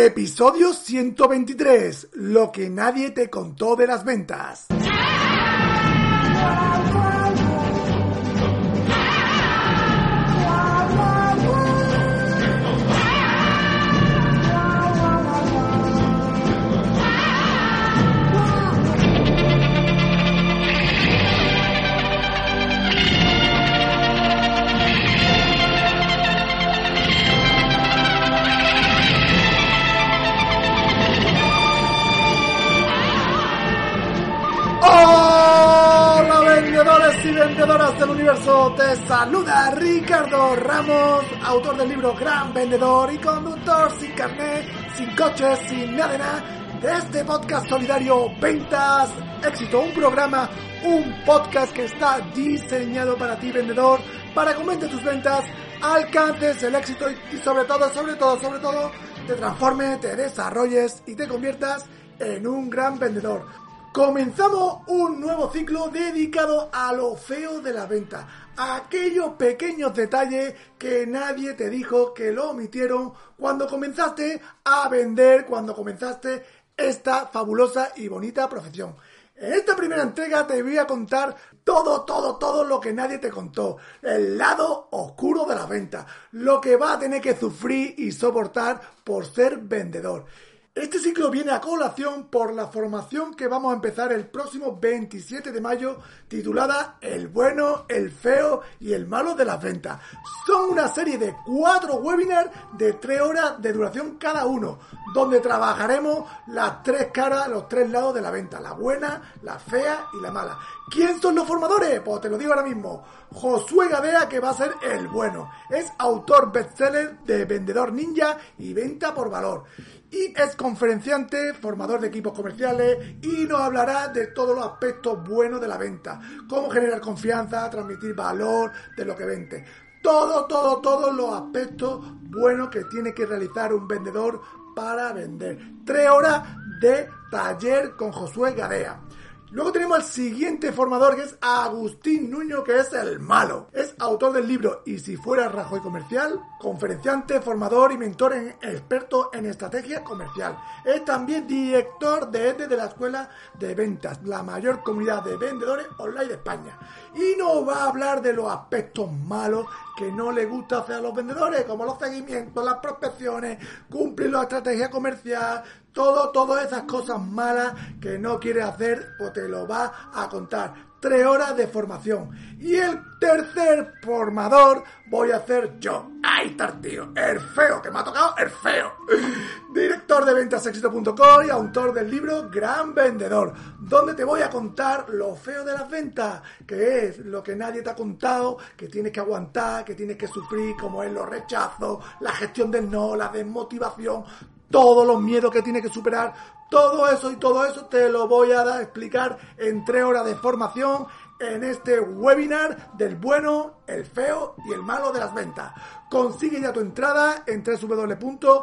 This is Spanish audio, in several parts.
Episodio 123. Lo que nadie te contó de las ventas. Vendedoras del universo, te saluda Ricardo Ramos, autor del libro Gran Vendedor y conductor sin carnet, sin coches, sin nada de nada, de este podcast solidario Ventas Éxito, un programa, un podcast que está diseñado para ti vendedor, para que aumentes tus ventas, alcances el éxito y, y sobre todo, sobre todo, sobre todo, te transformes, te desarrolles y te conviertas en un gran vendedor. Comenzamos un nuevo ciclo dedicado a lo feo de la venta, a aquellos pequeños detalles que nadie te dijo que lo omitieron cuando comenzaste a vender, cuando comenzaste esta fabulosa y bonita profesión. En esta primera entrega te voy a contar todo, todo, todo lo que nadie te contó. El lado oscuro de la venta. Lo que va a tener que sufrir y soportar por ser vendedor. Este ciclo viene a colación por la formación que vamos a empezar el próximo 27 de mayo titulada El bueno, el feo y el malo de las ventas. Son una serie de cuatro webinars de tres horas de duración cada uno, donde trabajaremos las tres caras, los tres lados de la venta, la buena, la fea y la mala. ¿Quién son los formadores? Pues te lo digo ahora mismo. Josué Gadea, que va a ser el bueno. Es autor bestseller de Vendedor Ninja y Venta por Valor y es conferenciante, formador de equipos comerciales y nos hablará de todos los aspectos buenos de la venta, cómo generar confianza, transmitir valor de lo que vende. Todo, todo, todos los aspectos buenos que tiene que realizar un vendedor para vender. Tres horas de taller con Josué Gadea. Luego tenemos al siguiente formador que es Agustín Nuño, que es el malo. Es autor del libro Y si fuera Rajoy Comercial, conferenciante, formador y mentor en, experto en estrategia comercial. Es también director de EDE de la Escuela de Ventas, la mayor comunidad de vendedores online de España. Y nos va a hablar de los aspectos malos que no le gusta hacer a los vendedores, como los seguimientos, las prospecciones, cumplir la estrategia comercial, todo, todas esas cosas malas que no quiere hacer, pues te lo va a contar. Tres horas de formación. Y el tercer formador voy a hacer yo. Ahí está el feo, que me ha tocado el feo. Director de ventasexito.com y autor del libro Gran Vendedor, donde te voy a contar lo feo de las ventas, que es lo que nadie te ha contado, que tienes que aguantar, que tienes que sufrir, como es los rechazos, la gestión del no, la desmotivación, todos los miedos que tiene que superar, todo eso y todo eso te lo voy a dar, explicar en tres horas de formación en este webinar del bueno, el feo y el malo de las ventas. Consigue ya tu entrada en www.elbueno,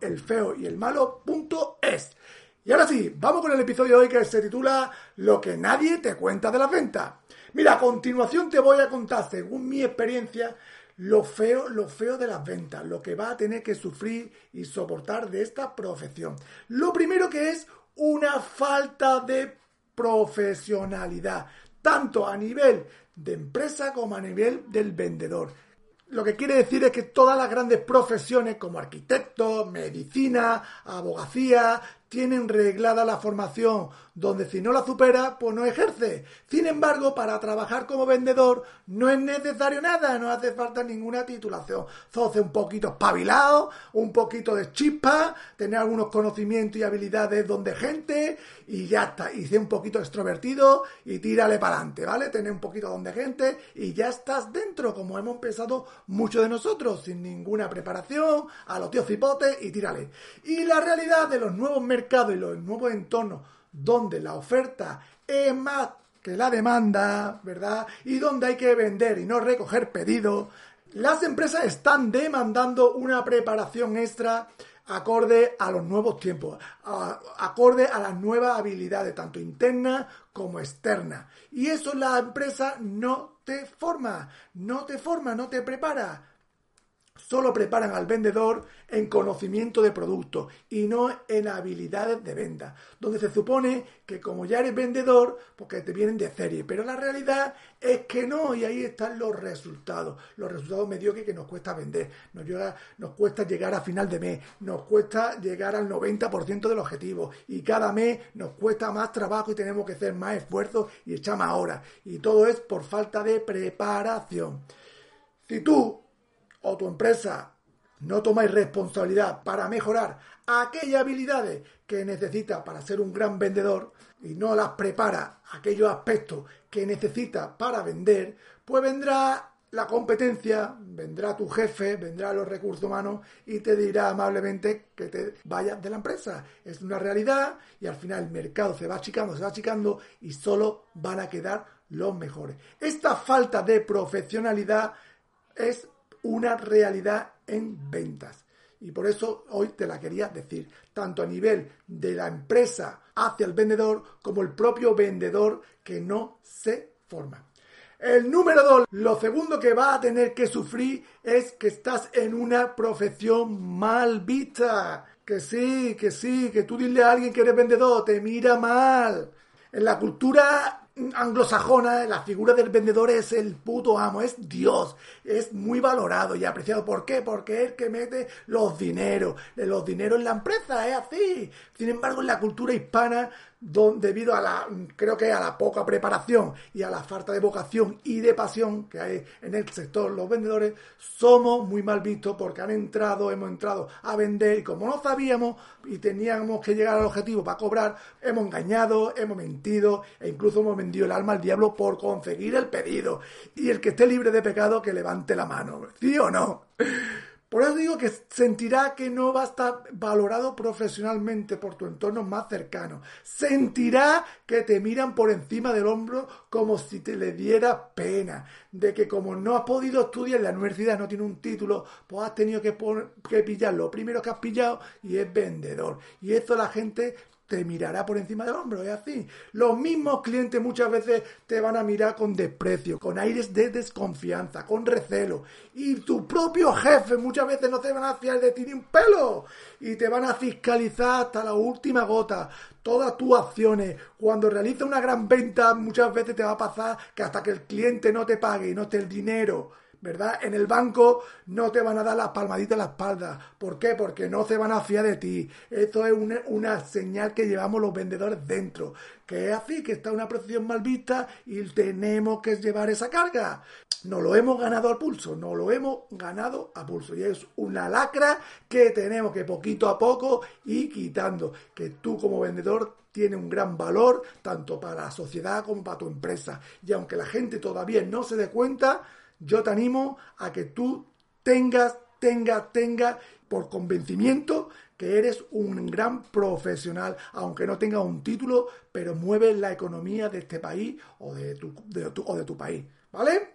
el feo y el malo.es. Y ahora sí, vamos con el episodio de hoy que se titula Lo que nadie te cuenta de las ventas. Mira, a continuación te voy a contar, según mi experiencia, lo feo, lo feo de las ventas, lo que va a tener que sufrir y soportar de esta profesión. Lo primero que es una falta de profesionalidad, tanto a nivel de empresa como a nivel del vendedor. Lo que quiere decir es que todas las grandes profesiones como arquitecto, medicina, abogacía, tienen reglada la formación, donde si no la supera, pues no ejerce. Sin embargo, para trabajar como vendedor no es necesario nada, no hace falta ninguna titulación. Sos un poquito espabilado, un poquito de chispa, tener algunos conocimientos y habilidades donde gente y ya está. Y ser un poquito extrovertido y tírale para adelante, ¿vale? Tener un poquito donde gente y ya estás dentro, como hemos empezado muchos de nosotros, sin ninguna preparación, a los tíos cipotes y tírale. Y la realidad de los nuevos mercados y los nuevos entornos donde la oferta es más que la demanda, ¿verdad? Y donde hay que vender y no recoger pedidos, las empresas están demandando una preparación extra acorde a los nuevos tiempos, acorde a las nuevas habilidades, tanto internas como externas. Y eso la empresa no te forma, no te forma, no te prepara. Solo preparan al vendedor en conocimiento de producto y no en habilidades de venta, donde se supone que como ya eres vendedor, porque te vienen de serie, pero la realidad es que no, y ahí están los resultados, los resultados mediocres que nos cuesta vender, nos, nos cuesta llegar a final de mes, nos cuesta llegar al 90% del objetivo, y cada mes nos cuesta más trabajo y tenemos que hacer más esfuerzo y echar más horas, y todo es por falta de preparación. Si tú o tu empresa no tomáis responsabilidad para mejorar aquellas habilidades que necesita para ser un gran vendedor y no las prepara aquellos aspectos que necesita para vender, pues vendrá la competencia, vendrá tu jefe, vendrá los recursos humanos y te dirá amablemente que te vayas de la empresa. Es una realidad y al final el mercado se va achicando, se va achicando y solo van a quedar los mejores. Esta falta de profesionalidad es una realidad en ventas. Y por eso hoy te la quería decir, tanto a nivel de la empresa hacia el vendedor como el propio vendedor que no se forma. El número dos, lo segundo que va a tener que sufrir es que estás en una profesión mal vista. Que sí, que sí, que tú dile a alguien que eres vendedor, te mira mal. En la cultura anglosajona, la figura del vendedor es el puto amo, es Dios, es muy valorado y apreciado. ¿Por qué? Porque es el que mete los dineros, los dineros en la empresa, es así. Sin embargo, en la cultura hispana debido a la, creo que a la poca preparación y a la falta de vocación y de pasión que hay en el sector los vendedores, somos muy mal vistos porque han entrado, hemos entrado a vender y como no sabíamos y teníamos que llegar al objetivo para cobrar, hemos engañado, hemos mentido e incluso hemos vendido el alma al diablo por conseguir el pedido. Y el que esté libre de pecado, que levante la mano. ¿Sí o no? Por eso digo que sentirá que no va a estar valorado profesionalmente por tu entorno más cercano. Sentirá que te miran por encima del hombro como si te le diera pena. De que como no has podido estudiar en la universidad, no tiene un título, pues has tenido que, pillar lo primero que has pillado y es vendedor. Y eso la gente te mirará por encima del hombro, es así. Los mismos clientes muchas veces te van a mirar con desprecio, con aires de desconfianza, con recelo. Y tu propio jefe muchas veces no te van a fiar de ti ni un pelo. Y te van a fiscalizar hasta la última gota. Todas tus acciones. Cuando realizas una gran venta, muchas veces te va a pasar que hasta que el cliente no te pague y no te el dinero ¿verdad? En el banco no te van a dar las palmaditas en la espalda. ¿Por qué? Porque no se van a fiar de ti. Esto es una, señal que llevamos los vendedores dentro. Que es así, que está una posición mal vista y tenemos que llevar esa carga. No lo hemos ganado a pulso, no lo hemos ganado a pulso. Y es una lacra que tenemos que poquito a poco ir quitando. Que tú como vendedor tienes un gran valor tanto para la sociedad como para tu empresa. Y aunque la gente todavía no se dé cuenta, yo te animo a que tú tengas, tengas, tengas por convencimiento que eres un gran profesional, aunque no tengas un título, pero mueves la economía de este país o de tu, o de tu país, ¿vale?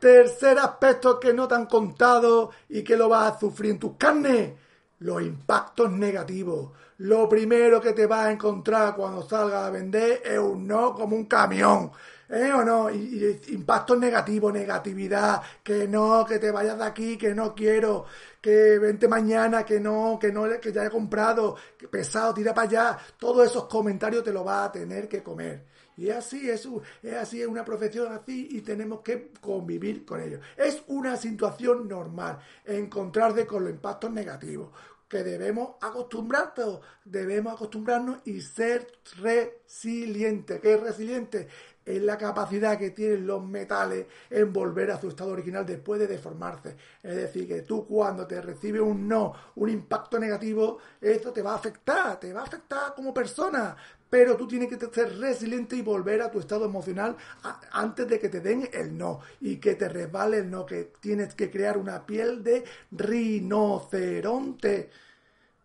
Tercer aspecto que no te han contado y que lo vas a sufrir en tus carnes, los impactos negativos. Lo primero que te vas a encontrar cuando salgas a vender es un no como un camión. ¿Eh o no? Y, impactos negativos, negatividad, que no, que te vayas de aquí, que no quiero, que vente mañana, que no, que no, que ya he comprado, que pesado, tira para allá. Todos esos comentarios te lo vas a tener que comer. Y así es, es así, es una profesión así y tenemos que convivir con ellos. Es una situación normal encontrarse con los impactos negativos que debemos acostumbrarnos, debemos acostumbrarnos y ser resilientes. ¿Qué es resiliente? Es la capacidad que tienen los metales en volver a su estado original después de deformarse. Es decir, que tú cuando te recibes un no, un impacto negativo, esto te va a afectar, te va a afectar como persona, pero tú tienes que ser resiliente y volver a tu estado emocional antes de que te den el no y que te resbale el no, que tienes que crear una piel de rinoceronte.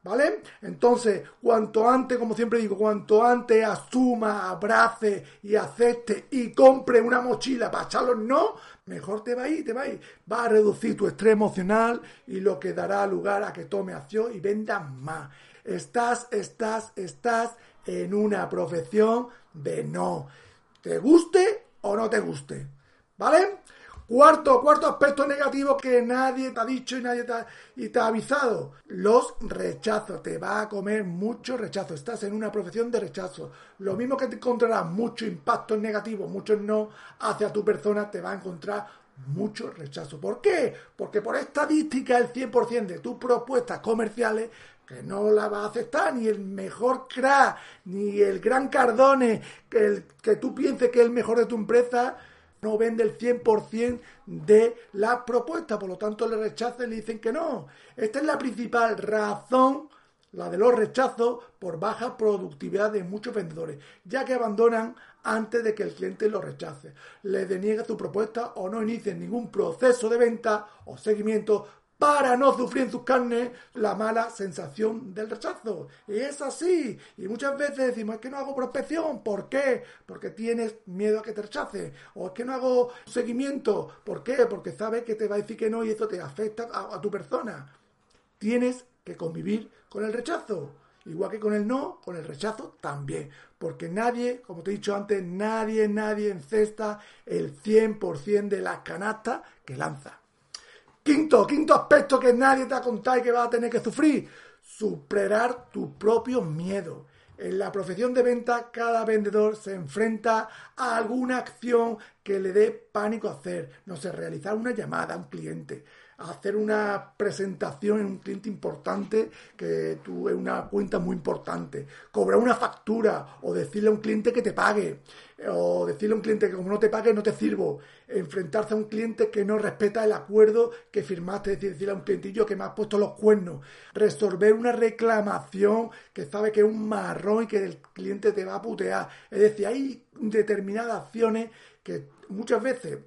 ¿Vale? Entonces, cuanto antes, como siempre digo, cuanto antes asuma, abrace y acepte y compre una mochila para echarlos no, mejor te va a ir, te va a ir. Va a reducir tu estrés emocional y lo que dará lugar a que tome acción y vendas más. Estás, estás, estás en una profesión de no. ¿Te guste o no te guste? ¿Vale? Cuarto, cuarto aspecto negativo que nadie te ha dicho y nadie te ha, avisado. Los rechazos. Te va a comer mucho rechazo. Estás en una profesión de rechazo. Lo mismo que te encontrarás mucho impacto negativo, muchos no hacia tu persona, te va a encontrar mucho rechazo. ¿Por qué? Porque por estadística el 100% de tus propuestas comerciales que no la va a aceptar ni el mejor crack, ni el gran Cardone, que, el, que tú pienses que es el mejor de tu empresa, no vende el 100% de la propuesta, por lo tanto le rechazan y le dicen que no. Esta es la principal razón, la de los rechazos por baja productividad de muchos vendedores, ya que abandonan antes de que el cliente lo rechace, le deniega su propuesta o no inicien ningún proceso de venta o seguimiento para no sufrir en sus carnes la mala sensación del rechazo. Y es así. Y muchas veces decimos, es que no hago prospección. ¿Por qué? Porque tienes miedo a que te rechace. O es que no hago seguimiento. ¿Por qué? Porque sabes que te va a decir que no y eso te afecta a, tu persona. Tienes que convivir con el rechazo. Igual que con el no, con el rechazo también. Porque nadie, como te he dicho antes, nadie, nadie encesta el 100% de las canastas que lanza. Quinto, quinto aspecto que nadie te ha contado y que vas a tener que sufrir. Superar tu propio miedo. En la profesión de venta, cada vendedor se enfrenta a alguna acción que le dé pánico hacer. No sé, realizar una llamada a un cliente, hacer una presentación en un cliente importante que tú es una cuenta muy importante, cobrar una factura o decirle a un cliente que te pague o decirle a un cliente que como no te pague no te sirvo, enfrentarse a un cliente que no respeta el acuerdo que firmaste, es decir, decirle a un clientillo que me has puesto los cuernos, resolver una reclamación que sabe que es un marrón y que el cliente te va a putear, es decir, hay determinadas acciones que muchas veces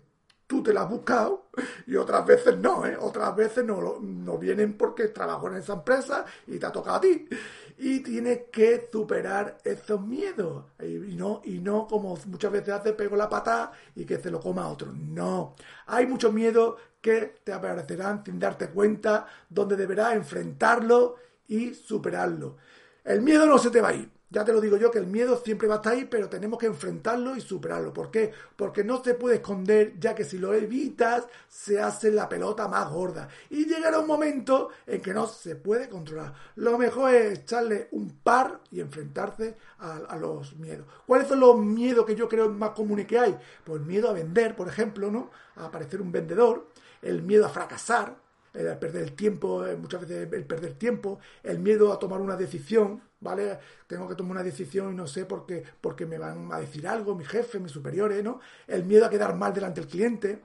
tú te las has buscado y otras veces no, ¿eh? otras veces no, no vienen porque trabajo en esa empresa y te ha tocado a ti. Y tienes que superar esos miedos. Y no, y no como muchas veces hace, pego la patada y que se lo coma otro. No. Hay muchos miedos que te aparecerán sin darte cuenta, donde deberás enfrentarlo y superarlo. El miedo no se te va a ir. Ya te lo digo yo que el miedo siempre va a estar ahí, pero tenemos que enfrentarlo y superarlo. ¿Por qué? Porque no se puede esconder, ya que si lo evitas, se hace la pelota más gorda. Y llegará un momento en que no se puede controlar. Lo mejor es echarle un par y enfrentarse a, a los miedos. ¿Cuáles son los miedos que yo creo más comunes que hay? Pues miedo a vender, por ejemplo, ¿no? A aparecer un vendedor, el miedo a fracasar, el perder el tiempo, eh, muchas veces el perder tiempo, el miedo a tomar una decisión, ¿vale? Tengo que tomar una decisión y no sé por qué, porque me van a decir algo, mi jefe, mis superiores, ¿no? El miedo a quedar mal delante del cliente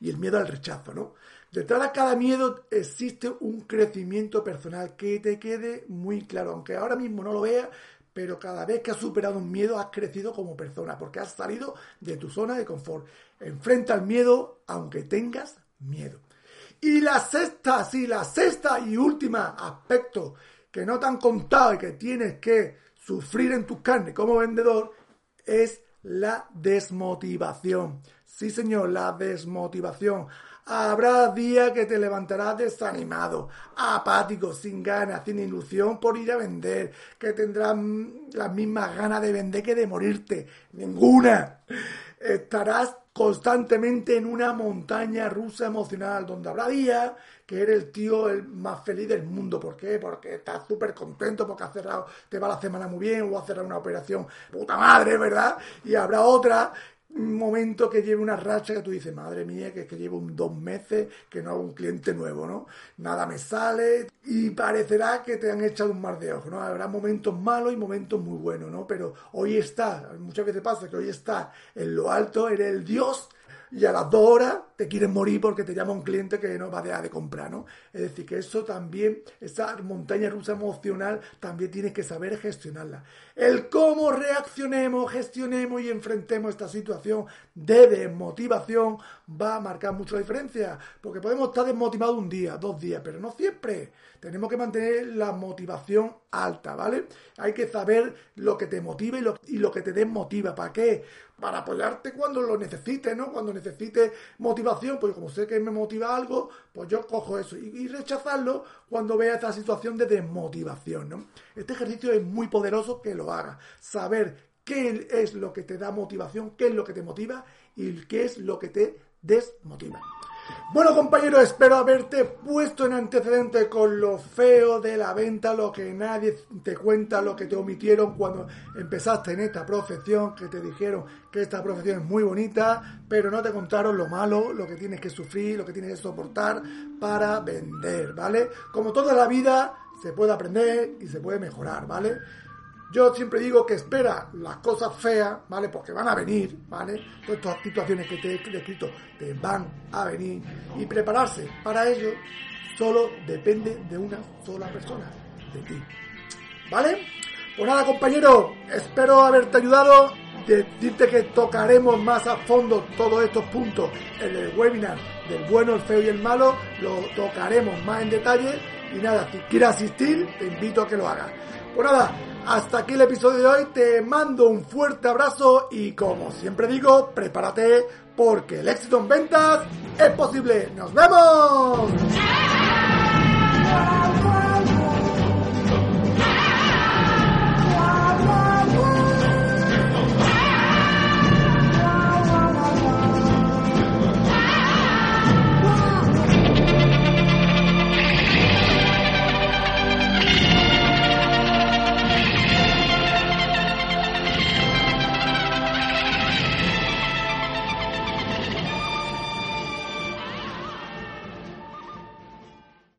y el miedo al rechazo, ¿no? Detrás de cada miedo existe un crecimiento personal que te quede muy claro, aunque ahora mismo no lo veas, pero cada vez que has superado un miedo has crecido como persona, porque has salido de tu zona de confort. Enfrenta el miedo aunque tengas miedo. Y la sexta, sí, la sexta y última aspecto que no te han contado y que tienes que sufrir en tus carnes como vendedor es la desmotivación. Sí, señor, la desmotivación. Habrá días que te levantarás desanimado, apático, sin ganas, sin ilusión por ir a vender, que tendrás las mismas ganas de vender que de morirte. Ninguna. Estarás constantemente en una montaña rusa emocional, donde habrá días que eres el tío el más feliz del mundo. ¿Por qué? Porque estás súper contento porque has cerrado, te va la semana muy bien o has cerrado una operación puta madre, ¿verdad? Y habrá otra momento que lleve una racha que tú dices, madre mía, que es que llevo dos meses que no hago un cliente nuevo, ¿no? Nada me sale y parecerá que te han echado un mar de ojos, ¿no? Habrá momentos malos y momentos muy buenos, ¿no? Pero hoy está, muchas veces pasa que hoy está en lo alto, eres el Dios y a las dos horas te quieres morir porque te llama un cliente que no va a dejar de comprar, ¿no? Es decir, que eso también, esa montaña rusa emocional, también tienes que saber gestionarla. El cómo reaccionemos, gestionemos y enfrentemos esta situación de desmotivación va a marcar mucho la diferencia, porque podemos estar desmotivados un día, dos días, pero no siempre. Tenemos que mantener la motivación alta, ¿vale? Hay que saber lo que te motiva y lo, y lo que te desmotiva. ¿Para qué? Para apoyarte cuando lo necesites, ¿no? Cuando necesites motivación, pues como sé que me motiva algo, pues yo cojo eso y, y rechazarlo cuando vea esta situación de desmotivación, ¿no? Este ejercicio es muy poderoso que lo haga. Saber qué es lo que te da motivación, qué es lo que te motiva y qué es lo que te desmotiva. Bueno compañeros, espero haberte puesto en antecedente con lo feo de la venta, lo que nadie te cuenta, lo que te omitieron cuando empezaste en esta profesión, que te dijeron que esta profesión es muy bonita, pero no te contaron lo malo, lo que tienes que sufrir, lo que tienes que soportar para vender, ¿vale? Como toda la vida, se puede aprender y se puede mejorar, ¿vale? Yo siempre digo que espera las cosas feas, ¿vale? Porque van a venir, ¿vale? Todas estas situaciones que te he descrito te van a venir. Y prepararse para ello solo depende de una sola persona, de ti. ¿Vale? Pues nada, compañero, espero haberte ayudado. Decirte que tocaremos más a fondo todos estos puntos en el webinar del bueno, el feo y el malo. Lo tocaremos más en detalle. Y nada, si quieres asistir, te invito a que lo hagas. Pues nada, hasta aquí el episodio de hoy. Te mando un fuerte abrazo y como siempre digo, prepárate porque el éxito en ventas es posible. ¡Nos vemos!